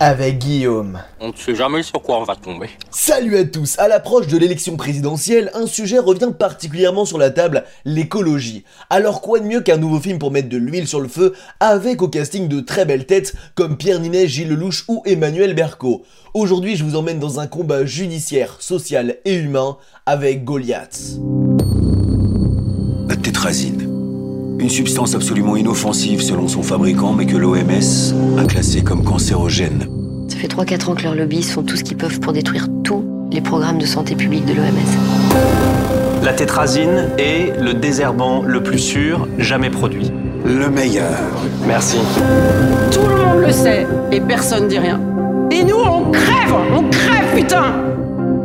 avec Guillaume. On ne sait jamais sur quoi on va tomber. Salut à tous À l'approche de l'élection présidentielle, un sujet revient particulièrement sur la table, l'écologie. Alors quoi de mieux qu'un nouveau film pour mettre de l'huile sur le feu, avec au casting de très belles têtes comme Pierre Ninet, Gilles Lelouch ou Emmanuel Berco. Aujourd'hui, je vous emmène dans un combat judiciaire, social et humain avec Goliath. La tétrazine. Une substance absolument inoffensive selon son fabricant, mais que l'OMS a classée comme cancérogène. Ça fait 3-4 ans que leurs lobbyistes font tout ce qu'ils peuvent pour détruire tous les programmes de santé publique de l'OMS. La tétrazine est le désherbant le plus sûr jamais produit. Le meilleur. Merci. Tout le monde le sait et personne dit rien. Et nous, on crève On crève, putain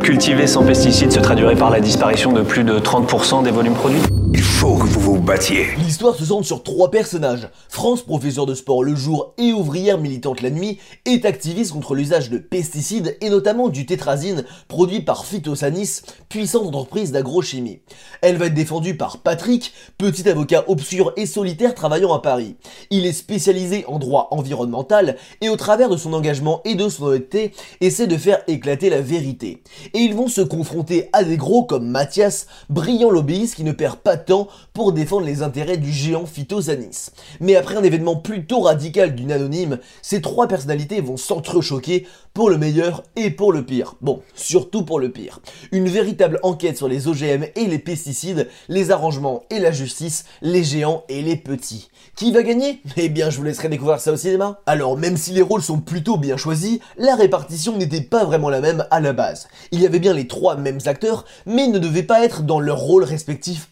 Cultiver sans pesticides se traduirait par la disparition de plus de 30% des volumes produits. Il faut que vous vous battiez. L'histoire se centre sur trois personnages. France, professeur de sport le jour et ouvrière militante la nuit, est activiste contre l'usage de pesticides et notamment du tétrazine produit par Phytosanis, puissante entreprise d'agrochimie. Elle va être défendue par Patrick, petit avocat obscur et solitaire travaillant à Paris. Il est spécialisé en droit environnemental et au travers de son engagement et de son honnêteté, essaie de faire éclater la vérité. Et ils vont se confronter à des gros comme Mathias, brillant lobbyiste qui ne perd pas temps pour défendre les intérêts du géant Phytosanis. Mais après un événement plutôt radical d'une anonyme, ces trois personnalités vont s'entrechoquer pour le meilleur et pour le pire. Bon, surtout pour le pire. Une véritable enquête sur les OGM et les pesticides, les arrangements et la justice, les géants et les petits. Qui va gagner? Eh bien, je vous laisserai découvrir ça au cinéma. Alors, même si les rôles sont plutôt bien choisis, la répartition n'était pas vraiment la même à la base. Il y avait bien les trois mêmes acteurs, mais ils ne devaient pas être dans leur rôle respectif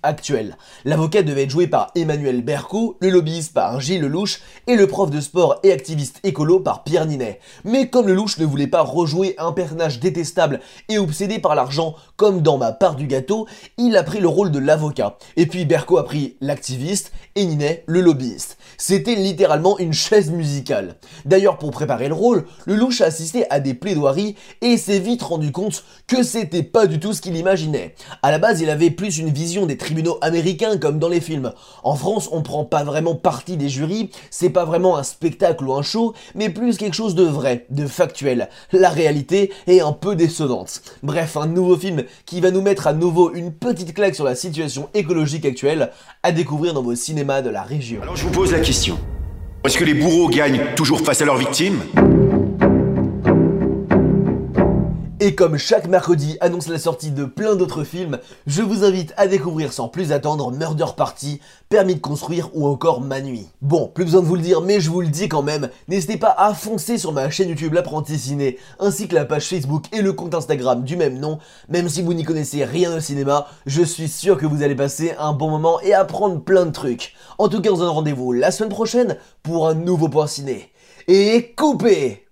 L'avocat devait être joué par Emmanuel Berco, le lobbyiste par Gilles Lelouch et le prof de sport et activiste écolo par Pierre Ninet. Mais comme Lelouch ne voulait pas rejouer un personnage détestable et obsédé par l'argent comme dans ma part du gâteau, il a pris le rôle de l'avocat. Et puis Berco a pris l'activiste et Ninet le lobbyiste. C'était littéralement une chaise musicale. D'ailleurs, pour préparer le rôle, Lelouch a assisté à des plaidoiries et s'est vite rendu compte que c'était pas du tout ce qu'il imaginait. À la base, il avait plus une vision des tribunaux américains comme dans les films. En France, on prend pas vraiment partie des jurys, c'est pas vraiment un spectacle ou un show, mais plus quelque chose de vrai, de factuel. La réalité est un peu décevante. Bref, un nouveau film qui va nous mettre à nouveau une petite claque sur la situation écologique actuelle à découvrir dans vos cinémas de la région. Alors je vous pose la question. Est-ce que les bourreaux gagnent toujours face à leurs victimes? Et comme chaque mercredi annonce la sortie de plein d'autres films, je vous invite à découvrir sans plus attendre Murder Party, Permis de construire ou encore Ma nuit. Bon, plus besoin de vous le dire, mais je vous le dis quand même, n'hésitez pas à foncer sur ma chaîne YouTube L'apprenti ciné, ainsi que la page Facebook et le compte Instagram du même nom. Même si vous n'y connaissez rien au cinéma, je suis sûr que vous allez passer un bon moment et apprendre plein de trucs. En tout cas, on se donne rendez-vous la semaine prochaine pour un nouveau point ciné. Et coupez